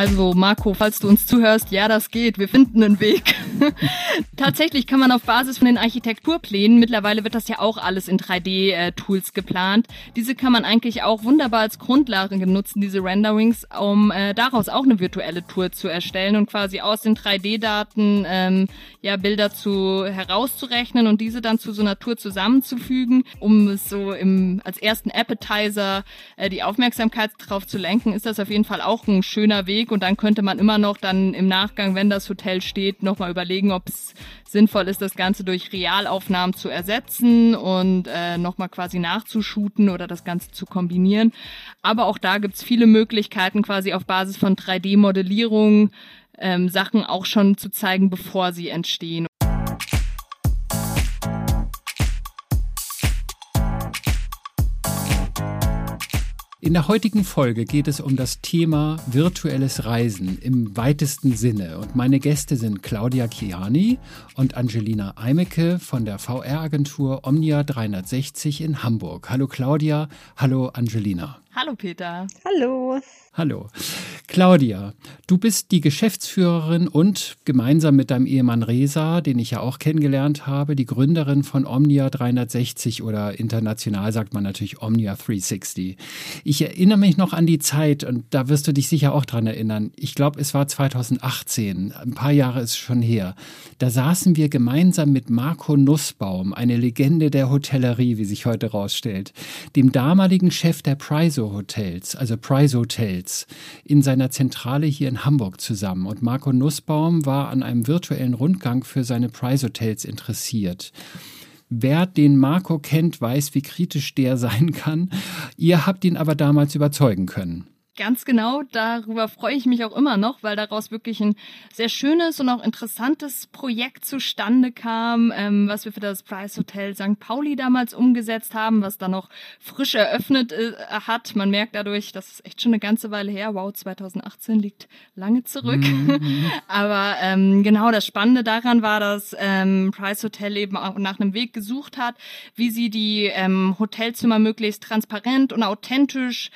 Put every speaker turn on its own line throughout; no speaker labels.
Also Marco, falls du uns zuhörst, ja, das geht. Wir finden einen Weg. Tatsächlich kann man auf Basis von den Architekturplänen, mittlerweile wird das ja auch alles in 3D-Tools geplant, diese kann man eigentlich auch wunderbar als Grundlage nutzen, diese Renderings, um äh, daraus auch eine virtuelle Tour zu erstellen und quasi aus den 3D-Daten ähm, ja Bilder zu herauszurechnen und diese dann zu so einer Tour zusammenzufügen, um es so im als ersten Appetizer äh, die Aufmerksamkeit drauf zu lenken, ist das auf jeden Fall auch ein schöner Weg und dann könnte man immer noch dann im Nachgang, wenn das Hotel steht, nochmal überlegen, ob es sinnvoll ist, das Ganze durch Realaufnahmen zu ersetzen und äh, nochmal quasi nachzushooten oder das Ganze zu kombinieren. Aber auch da gibt's viele Möglichkeiten, quasi auf Basis von 3D-Modellierung ähm, Sachen auch schon zu zeigen, bevor sie entstehen.
In der heutigen Folge geht es um das Thema virtuelles Reisen im weitesten Sinne. Und meine Gäste sind Claudia Chiani und Angelina Eimecke von der VR-Agentur Omnia 360 in Hamburg. Hallo Claudia, hallo Angelina.
Hallo Peter.
Hallo.
Hallo. Claudia, du bist die Geschäftsführerin und gemeinsam mit deinem Ehemann Resa, den ich ja auch kennengelernt habe, die Gründerin von Omnia 360 oder international sagt man natürlich Omnia 360. Ich erinnere mich noch an die Zeit und da wirst du dich sicher auch dran erinnern. Ich glaube, es war 2018, ein paar Jahre ist schon her. Da saßen wir gemeinsam mit Marco Nussbaum, eine Legende der Hotellerie, wie sich heute rausstellt, dem damaligen Chef der Priso Hotels, also Priso Hotels Hotels in seiner Zentrale hier in Hamburg zusammen. Und Marco Nussbaum war an einem virtuellen Rundgang für seine Price Hotels interessiert. Wer den Marco kennt, weiß, wie kritisch der sein kann. Ihr habt ihn aber damals überzeugen können.
Ganz genau, darüber freue ich mich auch immer noch, weil daraus wirklich ein sehr schönes und auch interessantes Projekt zustande kam, ähm, was wir für das Price Hotel St. Pauli damals umgesetzt haben, was dann noch frisch eröffnet äh, hat. Man merkt dadurch, das ist echt schon eine ganze Weile her. Wow, 2018 liegt lange zurück. Mhm. Aber ähm, genau, das Spannende daran war, dass ähm, Price Hotel eben auch nach einem Weg gesucht hat, wie sie die ähm, Hotelzimmer möglichst transparent und authentisch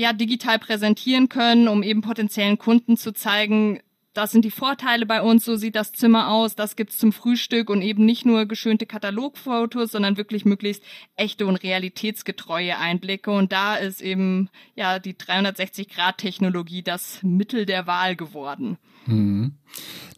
ja digital präsentieren können, um eben potenziellen Kunden zu zeigen, das sind die Vorteile bei uns, so sieht das Zimmer aus, das gibt's zum Frühstück und eben nicht nur geschönte Katalogfotos, sondern wirklich möglichst echte und realitätsgetreue Einblicke. Und da ist eben ja die 360-Grad-Technologie das Mittel der Wahl geworden.
Mhm.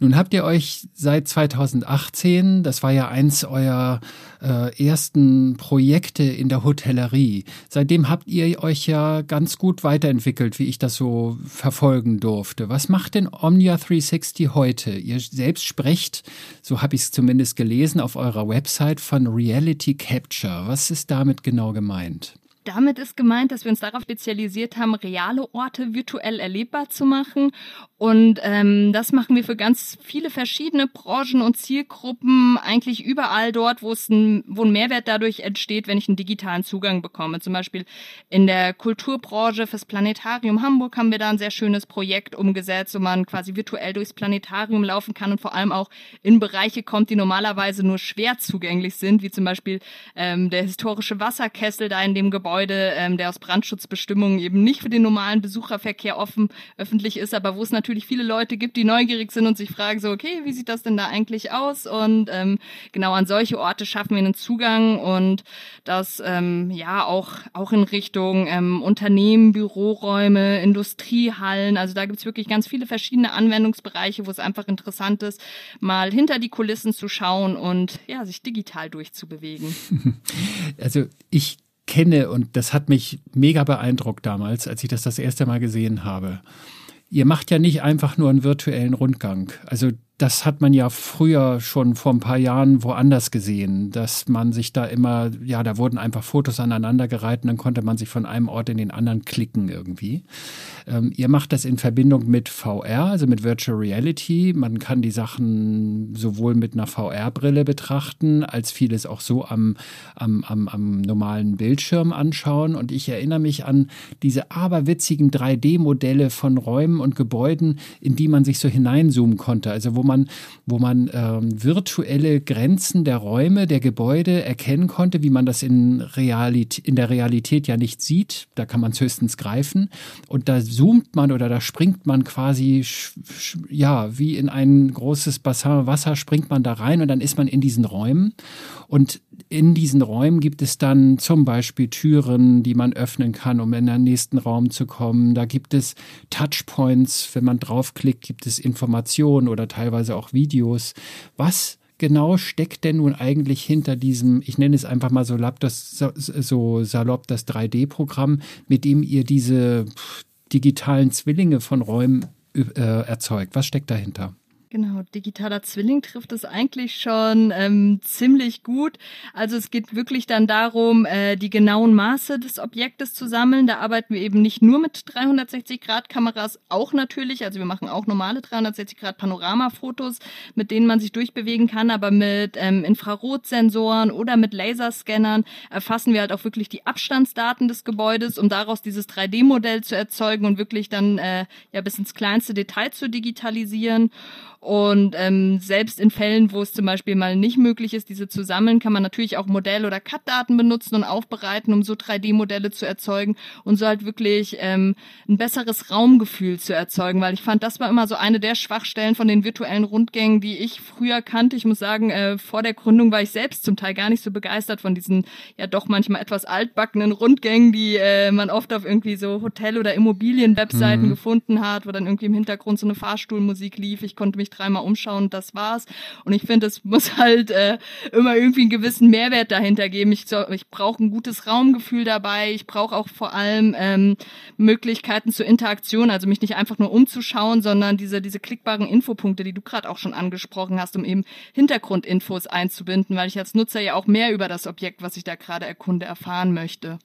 Nun habt ihr euch seit 2018, das war ja eins eurer äh, ersten Projekte in der Hotellerie, seitdem habt ihr euch ja ganz gut weiterentwickelt, wie ich das so verfolgen durfte. Was macht denn Omnia 360 heute? Ihr selbst sprecht, so habe ich es zumindest gelesen, auf eurer Website von Reality Capture. Was ist damit genau gemeint?
Damit ist gemeint, dass wir uns darauf spezialisiert haben, reale Orte virtuell erlebbar zu machen. Und ähm, das machen wir für ganz viele verschiedene Branchen und Zielgruppen, eigentlich überall dort, wo es ein, wo ein Mehrwert dadurch entsteht, wenn ich einen digitalen Zugang bekomme. Zum Beispiel in der Kulturbranche fürs Planetarium Hamburg haben wir da ein sehr schönes Projekt umgesetzt, wo man quasi virtuell durchs Planetarium laufen kann und vor allem auch in Bereiche kommt, die normalerweise nur schwer zugänglich sind, wie zum Beispiel ähm, der historische Wasserkessel da in dem Gebäude Gebäude, ähm, der aus Brandschutzbestimmungen eben nicht für den normalen Besucherverkehr offen öffentlich ist, aber wo es natürlich viele Leute gibt, die neugierig sind und sich fragen so, okay, wie sieht das denn da eigentlich aus? Und ähm, genau an solche Orte schaffen wir einen Zugang und das ähm, ja auch auch in Richtung ähm, Unternehmen, Büroräume, Industriehallen. Also da gibt's wirklich ganz viele verschiedene Anwendungsbereiche, wo es einfach interessant ist, mal hinter die Kulissen zu schauen und ja, sich digital durchzubewegen.
Also ich kenne und das hat mich mega beeindruckt damals, als ich das das erste Mal gesehen habe. Ihr macht ja nicht einfach nur einen virtuellen Rundgang. Also das hat man ja früher schon vor ein paar Jahren woanders gesehen, dass man sich da immer, ja, da wurden einfach Fotos aneinandergereiht und dann konnte man sich von einem Ort in den anderen klicken irgendwie. Ähm, ihr macht das in Verbindung mit VR, also mit Virtual Reality. Man kann die Sachen sowohl mit einer VR-Brille betrachten, als vieles auch so am, am, am, am normalen Bildschirm anschauen. Und ich erinnere mich an diese aberwitzigen 3D-Modelle von Räumen und Gebäuden, in die man sich so hineinzoomen konnte. Also wo man man, wo man ähm, virtuelle Grenzen der Räume, der Gebäude erkennen konnte, wie man das in, Realität, in der Realität ja nicht sieht. Da kann man es höchstens greifen. Und da zoomt man oder da springt man quasi, ja, wie in ein großes Bassin Wasser springt man da rein und dann ist man in diesen Räumen. Und in diesen Räumen gibt es dann zum Beispiel Türen, die man öffnen kann, um in den nächsten Raum zu kommen. Da gibt es Touchpoints. Wenn man draufklickt, gibt es Informationen oder teilweise auch Videos. Was genau steckt denn nun eigentlich hinter diesem, ich nenne es einfach mal so, das, so salopp, das 3D-Programm, mit dem ihr diese digitalen Zwillinge von Räumen äh, erzeugt? Was steckt dahinter?
Genau, digitaler Zwilling trifft es eigentlich schon ähm, ziemlich gut. Also es geht wirklich dann darum, äh, die genauen Maße des Objektes zu sammeln. Da arbeiten wir eben nicht nur mit 360-Grad-Kameras, auch natürlich. Also wir machen auch normale 360-Grad-Panoramafotos, mit denen man sich durchbewegen kann, aber mit ähm, Infrarotsensoren oder mit Laserscannern erfassen wir halt auch wirklich die Abstandsdaten des Gebäudes, um daraus dieses 3D-Modell zu erzeugen und wirklich dann äh, ja bis ins kleinste Detail zu digitalisieren. Und ähm, selbst in Fällen, wo es zum Beispiel mal nicht möglich ist, diese zu sammeln, kann man natürlich auch Modell- oder CAD-Daten benutzen und aufbereiten, um so 3D-Modelle zu erzeugen und so halt wirklich ähm, ein besseres Raumgefühl zu erzeugen, weil ich fand, das war immer so eine der Schwachstellen von den virtuellen Rundgängen, die ich früher kannte. Ich muss sagen, äh, vor der Gründung war ich selbst zum Teil gar nicht so begeistert von diesen ja doch manchmal etwas altbackenen Rundgängen, die äh, man oft auf irgendwie so Hotel- oder Immobilien-Webseiten mhm. gefunden hat, wo dann irgendwie im Hintergrund so eine Fahrstuhlmusik lief. Ich konnte mich dreimal umschauen das war's. Und ich finde, es muss halt äh, immer irgendwie einen gewissen Mehrwert dahinter geben. Ich, ich brauche ein gutes Raumgefühl dabei. Ich brauche auch vor allem ähm, Möglichkeiten zur Interaktion, also mich nicht einfach nur umzuschauen, sondern diese, diese klickbaren Infopunkte, die du gerade auch schon angesprochen hast, um eben Hintergrundinfos einzubinden, weil ich als Nutzer ja auch mehr über das Objekt, was ich da gerade erkunde, erfahren möchte.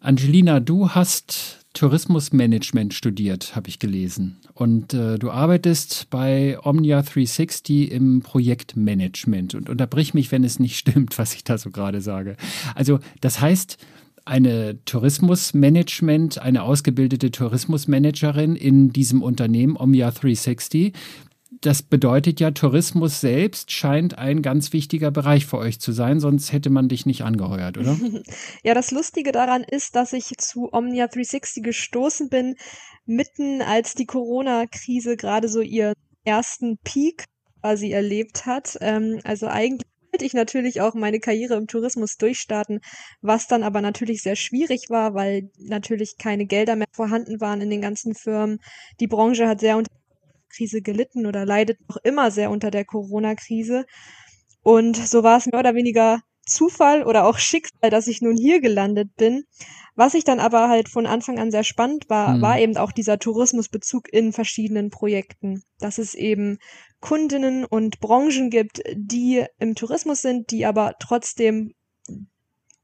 Angelina, du hast Tourismusmanagement studiert, habe ich gelesen. Und äh, du arbeitest bei Omnia 360 im Projektmanagement. Und unterbrich mich, wenn es nicht stimmt, was ich da so gerade sage. Also das heißt, eine Tourismusmanagement, eine ausgebildete Tourismusmanagerin in diesem Unternehmen Omnia 360 das bedeutet ja, Tourismus selbst scheint ein ganz wichtiger Bereich für euch zu sein, sonst hätte man dich nicht angeheuert, oder?
Ja, das Lustige daran ist, dass ich zu Omnia 360 gestoßen bin, mitten als die Corona-Krise gerade so ihren ersten Peak quasi erlebt hat. Ähm, also eigentlich wollte ich natürlich auch meine Karriere im Tourismus durchstarten, was dann aber natürlich sehr schwierig war, weil natürlich keine Gelder mehr vorhanden waren in den ganzen Firmen. Die Branche hat sehr unter Krise gelitten oder leidet noch immer sehr unter der Corona-Krise. Und so war es mehr oder weniger Zufall oder auch Schicksal, dass ich nun hier gelandet bin. Was ich dann aber halt von Anfang an sehr spannend war, mhm. war eben auch dieser Tourismusbezug in verschiedenen Projekten. Dass es eben Kundinnen und Branchen gibt, die im Tourismus sind, die aber trotzdem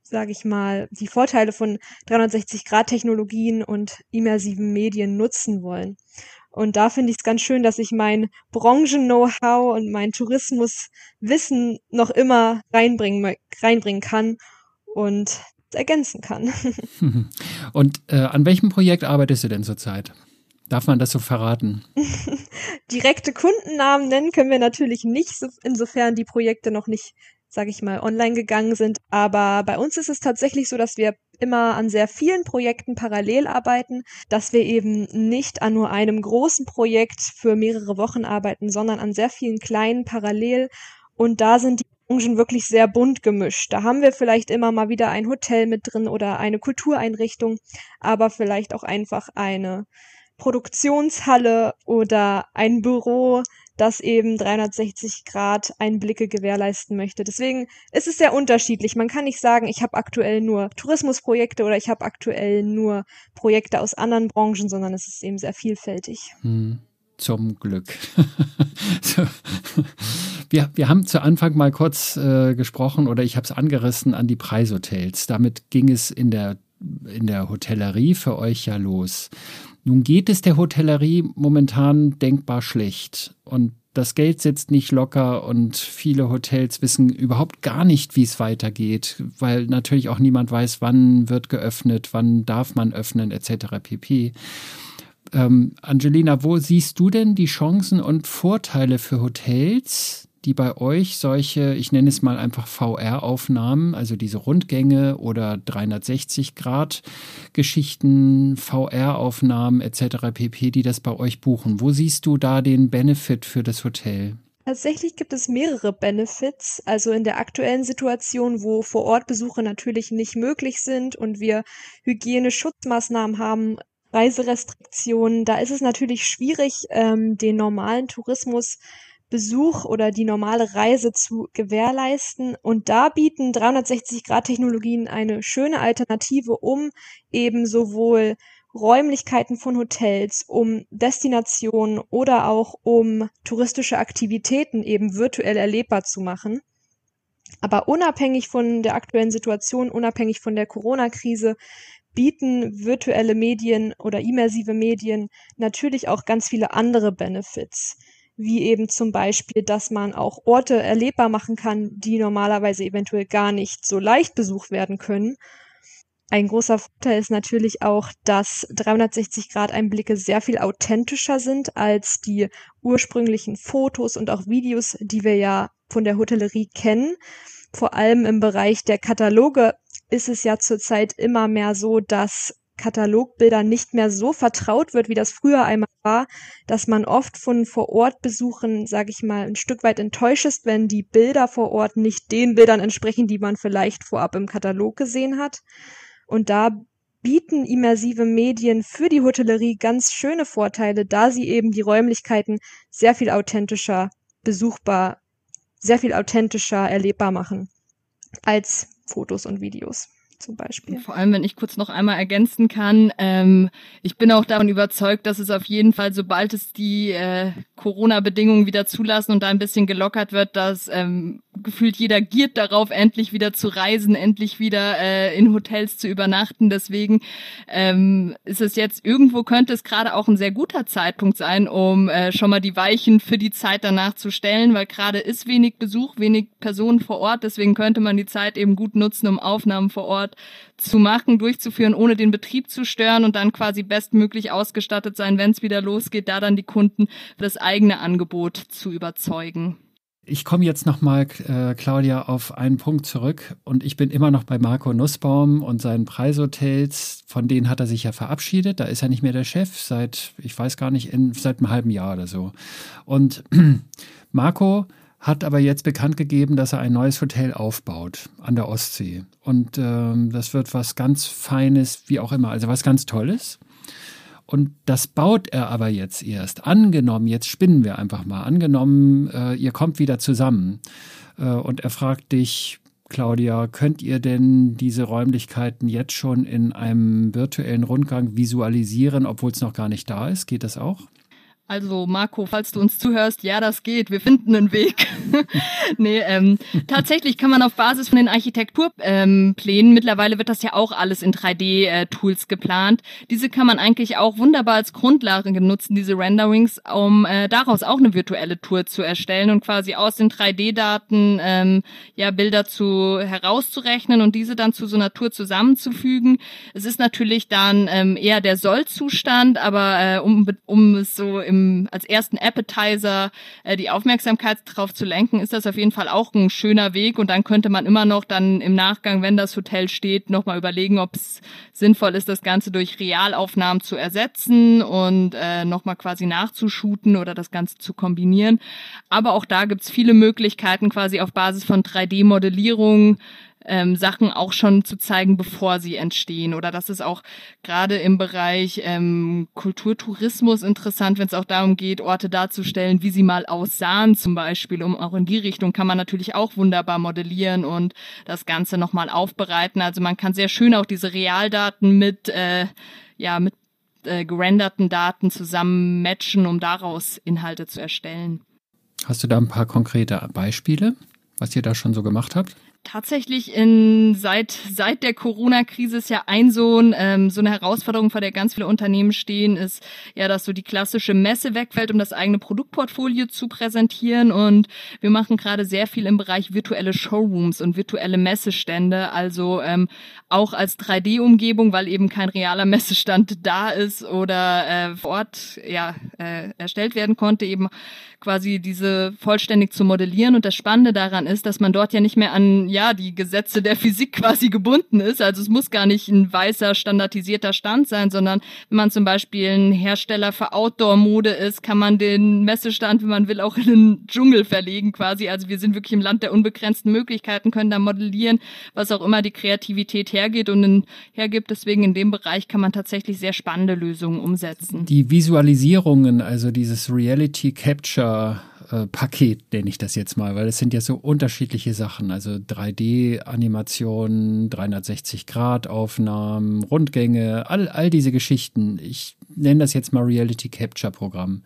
sage ich mal, die Vorteile von 360-Grad-Technologien und immersiven Medien nutzen wollen. Und da finde ich es ganz schön, dass ich mein Branchen-Know-how und mein Tourismuswissen noch immer reinbringen, reinbringen kann und ergänzen kann.
Und äh, an welchem Projekt arbeitest du denn zurzeit? Darf man das so verraten?
Direkte Kundennamen nennen können wir natürlich nicht, insofern die Projekte noch nicht sage ich mal, online gegangen sind. Aber bei uns ist es tatsächlich so, dass wir immer an sehr vielen Projekten parallel arbeiten, dass wir eben nicht an nur einem großen Projekt für mehrere Wochen arbeiten, sondern an sehr vielen kleinen parallel. Und da sind die Branchen wirklich sehr bunt gemischt. Da haben wir vielleicht immer mal wieder ein Hotel mit drin oder eine Kultureinrichtung, aber vielleicht auch einfach eine Produktionshalle oder ein Büro, das eben 360 Grad Einblicke gewährleisten möchte. Deswegen ist es sehr unterschiedlich. Man kann nicht sagen, ich habe aktuell nur Tourismusprojekte oder ich habe aktuell nur Projekte aus anderen Branchen, sondern es ist eben sehr vielfältig.
Hm, zum Glück. wir, wir haben zu Anfang mal kurz äh, gesprochen oder ich habe es angerissen an die Preishotels. Damit ging es in der in der Hotellerie für euch ja los. Nun geht es der Hotellerie momentan denkbar schlecht und das Geld sitzt nicht locker und viele Hotels wissen überhaupt gar nicht, wie es weitergeht, weil natürlich auch niemand weiß, wann wird geöffnet, wann darf man öffnen etc. pp. Ähm, Angelina, wo siehst du denn die Chancen und Vorteile für Hotels, die bei euch solche, ich nenne es mal einfach VR-Aufnahmen, also diese Rundgänge oder 360-Grad-Geschichten, VR-Aufnahmen etc. pp., die das bei euch buchen? Wo siehst du da den Benefit für das Hotel?
Tatsächlich gibt es mehrere Benefits. Also in der aktuellen Situation, wo Vor-Ort-Besuche natürlich nicht möglich sind und wir Hygieneschutzmaßnahmen haben, Reiserestriktionen, da ist es natürlich schwierig, ähm, den normalen Tourismusbesuch oder die normale Reise zu gewährleisten. Und da bieten 360-Grad-Technologien eine schöne Alternative, um eben sowohl Räumlichkeiten von Hotels, um Destinationen oder auch um touristische Aktivitäten eben virtuell erlebbar zu machen. Aber unabhängig von der aktuellen Situation, unabhängig von der Corona-Krise, bieten virtuelle Medien oder immersive Medien natürlich auch ganz viele andere Benefits, wie eben zum Beispiel, dass man auch Orte erlebbar machen kann, die normalerweise eventuell gar nicht so leicht besucht werden können ein großer Vorteil ist natürlich auch, dass 360-Grad-Einblicke sehr viel authentischer sind als die ursprünglichen Fotos und auch Videos, die wir ja von der Hotellerie kennen. Vor allem im Bereich der Kataloge ist es ja zurzeit immer mehr so, dass Katalogbildern nicht mehr so vertraut wird, wie das früher einmal war, dass man oft von Vorortbesuchen, sage ich mal, ein Stück weit enttäuscht ist, wenn die Bilder vor Ort nicht den Bildern entsprechen, die man vielleicht vorab im Katalog gesehen hat. Und da bieten immersive Medien für die Hotellerie ganz schöne Vorteile, da sie eben die Räumlichkeiten sehr viel authentischer besuchbar, sehr viel authentischer erlebbar machen als Fotos und Videos zum Beispiel.
Vor allem, wenn ich kurz noch einmal ergänzen kann, ähm, ich bin auch davon überzeugt, dass es auf jeden Fall, sobald es die äh, Corona-Bedingungen wieder zulassen und da ein bisschen gelockert wird, dass ähm, gefühlt jeder giert darauf, endlich wieder zu reisen, endlich wieder äh, in Hotels zu übernachten. Deswegen ähm, ist es jetzt irgendwo könnte es gerade auch ein sehr guter Zeitpunkt sein, um äh, schon mal die Weichen für die Zeit danach zu stellen, weil gerade ist wenig Besuch, wenig Personen vor Ort. Deswegen könnte man die Zeit eben gut nutzen, um Aufnahmen vor Ort zu machen, durchzuführen, ohne den Betrieb zu stören und dann quasi bestmöglich ausgestattet sein, wenn es wieder losgeht, da dann die Kunden das eigene Angebot zu überzeugen.
Ich komme jetzt nochmal, äh, Claudia, auf einen Punkt zurück und ich bin immer noch bei Marco Nussbaum und seinen Preishotels. Von denen hat er sich ja verabschiedet. Da ist er nicht mehr der Chef seit, ich weiß gar nicht, in, seit einem halben Jahr oder so. Und Marco hat aber jetzt bekannt gegeben, dass er ein neues Hotel aufbaut an der Ostsee. Und ähm, das wird was ganz Feines, wie auch immer, also was ganz Tolles. Und das baut er aber jetzt erst. Angenommen, jetzt spinnen wir einfach mal. Angenommen, äh, ihr kommt wieder zusammen äh, und er fragt dich, Claudia, könnt ihr denn diese Räumlichkeiten jetzt schon in einem virtuellen Rundgang visualisieren, obwohl es noch gar nicht da ist? Geht das auch?
Also Marco, falls du uns zuhörst, ja, das geht. Wir finden einen Weg. nee, ähm, tatsächlich kann man auf Basis von den Architekturplänen, ähm, mittlerweile wird das ja auch alles in 3D-Tools äh, geplant. Diese kann man eigentlich auch wunderbar als Grundlage nutzen, diese Renderings, um äh, daraus auch eine virtuelle Tour zu erstellen und quasi aus den 3D-Daten ähm, ja Bilder zu herauszurechnen und diese dann zu so einer Tour zusammenzufügen. Es ist natürlich dann ähm, eher der Sollzustand, aber äh, um, um es so im im, als ersten Appetizer äh, die Aufmerksamkeit drauf zu lenken, ist das auf jeden Fall auch ein schöner Weg. Und dann könnte man immer noch dann im Nachgang, wenn das Hotel steht, nochmal überlegen, ob es sinnvoll ist, das Ganze durch Realaufnahmen zu ersetzen und äh, nochmal quasi nachzushooten oder das Ganze zu kombinieren. Aber auch da gibt's viele Möglichkeiten, quasi auf Basis von 3D-Modellierung ähm, Sachen auch schon zu zeigen, bevor sie entstehen. Oder das ist auch gerade im Bereich ähm, Kulturtourismus interessant, wenn es auch darum geht, Orte darzustellen, wie sie mal aussahen zum Beispiel. Um auch in die Richtung kann man natürlich auch wunderbar modellieren und das Ganze nochmal aufbereiten. Also man kann sehr schön auch diese Realdaten mit, äh, ja, mit äh, gerenderten Daten zusammen matchen, um daraus Inhalte zu erstellen.
Hast du da ein paar konkrete Beispiele, was ihr da schon so gemacht habt?
Tatsächlich in seit seit der Corona-Krise ist ja ein so ein, ähm, so eine Herausforderung, vor der ganz viele Unternehmen stehen, ist ja, dass so die klassische Messe wegfällt, um das eigene Produktportfolio zu präsentieren. Und wir machen gerade sehr viel im Bereich virtuelle Showrooms und virtuelle Messestände, also ähm, auch als 3D-Umgebung, weil eben kein realer Messestand da ist oder äh, vor Ort ja äh, erstellt werden konnte, eben quasi diese vollständig zu modellieren. Und das Spannende daran ist, dass man dort ja nicht mehr an ja die Gesetze der Physik quasi gebunden ist. Also es muss gar nicht ein weißer standardisierter Stand sein, sondern wenn man zum Beispiel ein Hersteller für Outdoor-Mode ist, kann man den Messestand, wenn man will, auch in den Dschungel verlegen quasi. Also wir sind wirklich im Land der unbegrenzten Möglichkeiten, können da modellieren, was auch immer die Kreativität hergeht und in, hergibt. Deswegen in dem Bereich kann man tatsächlich sehr spannende Lösungen umsetzen.
Die Visualisierungen, also dieses Reality Capture äh, Paket, nenne ich das jetzt mal, weil es sind ja so unterschiedliche Sachen, also 3D-Animationen, 360-Grad-Aufnahmen, Rundgänge, all, all diese Geschichten. Ich nenne das jetzt mal Reality Capture Programm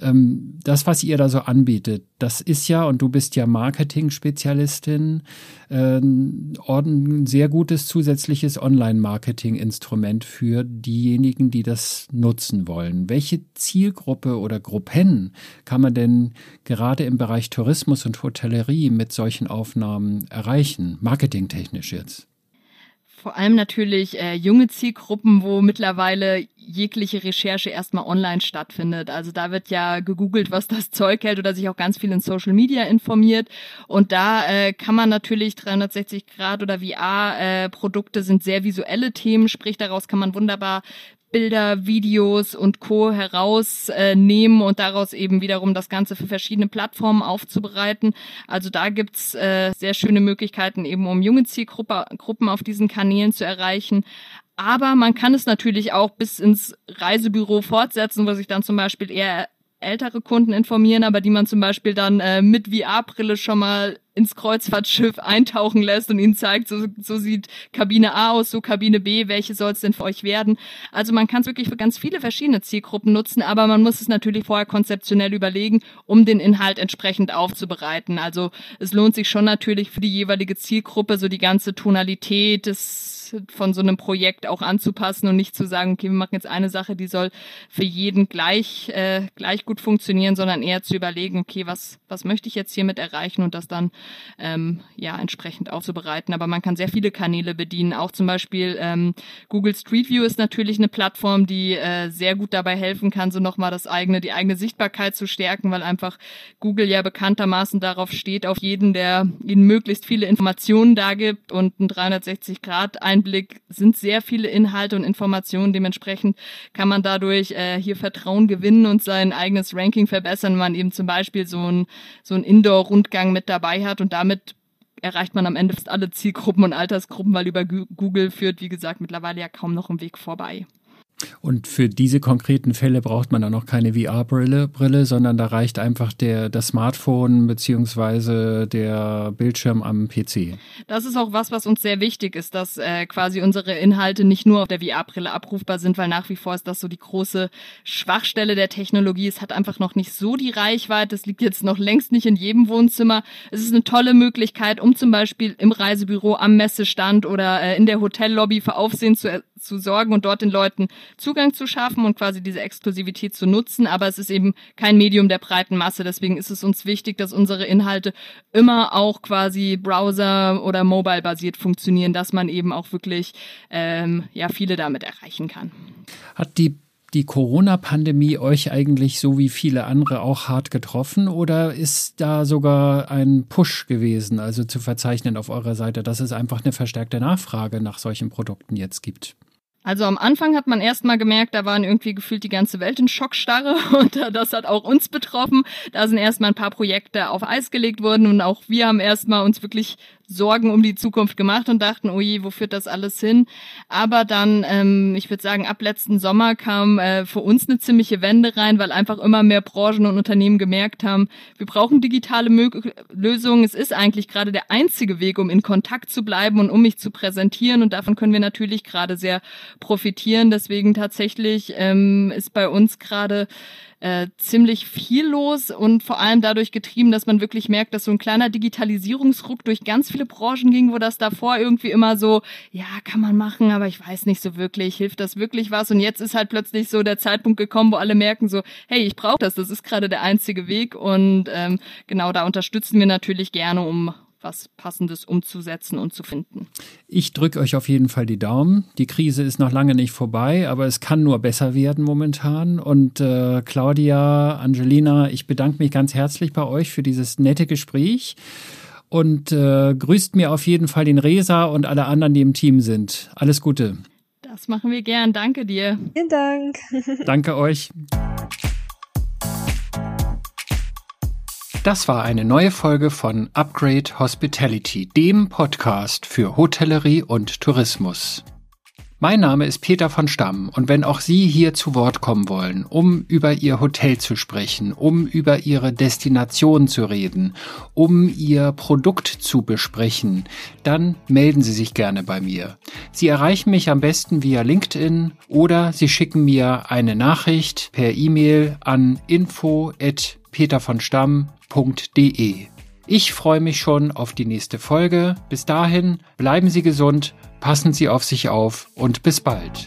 ähm, das, was ihr da so anbietet, das ist ja, und du bist ja Marketing-Spezialistin, äh, ein sehr gutes zusätzliches Online-Marketing-Instrument für diejenigen, die das nutzen wollen. Welche Zielgruppe oder Gruppen kann man denn gerade im Bereich Tourismus und Hotellerie mit solchen Aufnahmen erreichen, marketingtechnisch jetzt?
Vor allem natürlich äh, junge Zielgruppen, wo mittlerweile jegliche Recherche erstmal online stattfindet. Also da wird ja gegoogelt, was das Zeug hält oder sich auch ganz viel in Social Media informiert. Und da äh, kann man natürlich 360 Grad oder VR-Produkte äh, sind sehr visuelle Themen, sprich daraus kann man wunderbar Bilder, Videos und Co. herausnehmen äh, und daraus eben wiederum das Ganze für verschiedene Plattformen aufzubereiten. Also da gibt's äh, sehr schöne Möglichkeiten, eben um junge Zielgruppen auf diesen Kanälen zu erreichen. Aber man kann es natürlich auch bis ins Reisebüro fortsetzen, wo sich dann zum Beispiel eher ältere Kunden informieren, aber die man zum Beispiel dann äh, mit VR-Brille schon mal ins Kreuzfahrtschiff eintauchen lässt und ihnen zeigt, so, so sieht Kabine A aus, so Kabine B, welche soll es denn für euch werden? Also man kann es wirklich für ganz viele verschiedene Zielgruppen nutzen, aber man muss es natürlich vorher konzeptionell überlegen, um den Inhalt entsprechend aufzubereiten. Also es lohnt sich schon natürlich für die jeweilige Zielgruppe so die ganze Tonalität des von so einem Projekt auch anzupassen und nicht zu sagen, okay, wir machen jetzt eine Sache, die soll für jeden gleich, äh, gleich gut funktionieren, sondern eher zu überlegen, okay, was, was möchte ich jetzt hiermit erreichen und das dann ähm, ja entsprechend aufzubereiten. Aber man kann sehr viele Kanäle bedienen. Auch zum Beispiel ähm, Google Street View ist natürlich eine Plattform, die äh, sehr gut dabei helfen kann, so nochmal das eigene, die eigene Sichtbarkeit zu stärken, weil einfach Google ja bekanntermaßen darauf steht, auf jeden, der ihnen möglichst viele Informationen da und ein 360 Grad ein Einblick sind sehr viele Inhalte und Informationen. Dementsprechend kann man dadurch äh, hier Vertrauen gewinnen und sein eigenes Ranking verbessern, wenn man eben zum Beispiel so ein, so Indoor-Rundgang mit dabei hat und damit erreicht man am Ende fast alle Zielgruppen und Altersgruppen, weil über Google führt, wie gesagt, mittlerweile ja kaum noch ein Weg vorbei.
Und für diese konkreten Fälle braucht man dann auch keine VR-Brille, Brille, sondern da reicht einfach der, das Smartphone beziehungsweise der Bildschirm am PC.
Das ist auch was, was uns sehr wichtig ist, dass äh, quasi unsere Inhalte nicht nur auf der VR-Brille abrufbar sind, weil nach wie vor ist das so die große Schwachstelle der Technologie. Es hat einfach noch nicht so die Reichweite. Es liegt jetzt noch längst nicht in jedem Wohnzimmer. Es ist eine tolle Möglichkeit, um zum Beispiel im Reisebüro, am Messestand oder äh, in der Hotellobby für Aufsehen zu, zu sorgen und dort den Leuten Zugang zu schaffen und quasi diese Exklusivität zu nutzen, aber es ist eben kein Medium der breiten Masse. Deswegen ist es uns wichtig, dass unsere Inhalte immer auch quasi Browser- oder Mobile-basiert funktionieren, dass man eben auch wirklich ähm, ja viele damit erreichen kann.
Hat die die Corona-Pandemie euch eigentlich so wie viele andere auch hart getroffen oder ist da sogar ein Push gewesen, also zu verzeichnen auf eurer Seite, dass es einfach eine verstärkte Nachfrage nach solchen Produkten jetzt gibt?
Also am Anfang hat man erstmal gemerkt, da waren irgendwie gefühlt die ganze Welt in Schockstarre und das hat auch uns betroffen. Da sind erstmal ein paar Projekte auf Eis gelegt worden und auch wir haben erstmal uns wirklich Sorgen um die Zukunft gemacht und dachten, oh je, wo führt das alles hin? Aber dann, ähm, ich würde sagen, ab letzten Sommer kam äh, für uns eine ziemliche Wende rein, weil einfach immer mehr Branchen und Unternehmen gemerkt haben, wir brauchen digitale Mö Lösungen. Es ist eigentlich gerade der einzige Weg, um in Kontakt zu bleiben und um mich zu präsentieren. Und davon können wir natürlich gerade sehr profitieren. Deswegen tatsächlich ähm, ist bei uns gerade äh, ziemlich viel los und vor allem dadurch getrieben, dass man wirklich merkt, dass so ein kleiner Digitalisierungsruck durch ganz viele viele Branchen ging, wo das davor irgendwie immer so, ja, kann man machen, aber ich weiß nicht so wirklich, hilft das wirklich was? Und jetzt ist halt plötzlich so der Zeitpunkt gekommen, wo alle merken so, hey, ich brauche das, das ist gerade der einzige Weg. Und ähm, genau da unterstützen wir natürlich gerne, um was Passendes umzusetzen und zu finden.
Ich drücke euch auf jeden Fall die Daumen. Die Krise ist noch lange nicht vorbei, aber es kann nur besser werden momentan. Und äh, Claudia, Angelina, ich bedanke mich ganz herzlich bei euch für dieses nette Gespräch und äh, grüßt mir auf jeden Fall den Resa und alle anderen, die im Team sind. Alles Gute.
Das machen wir gern. Danke dir.
Vielen Dank.
Danke euch. Das war eine neue Folge von Upgrade Hospitality, dem Podcast für Hotellerie und Tourismus. Mein Name ist Peter von Stamm und wenn auch Sie hier zu Wort kommen wollen, um über Ihr Hotel zu sprechen, um über Ihre Destination zu reden, um Ihr Produkt zu besprechen, dann melden Sie sich gerne bei mir. Sie erreichen mich am besten via LinkedIn oder Sie schicken mir eine Nachricht per E-Mail an info@ petervonstamm.de. Ich freue mich schon auf die nächste Folge. Bis dahin, bleiben Sie gesund, passen Sie auf sich auf und bis bald.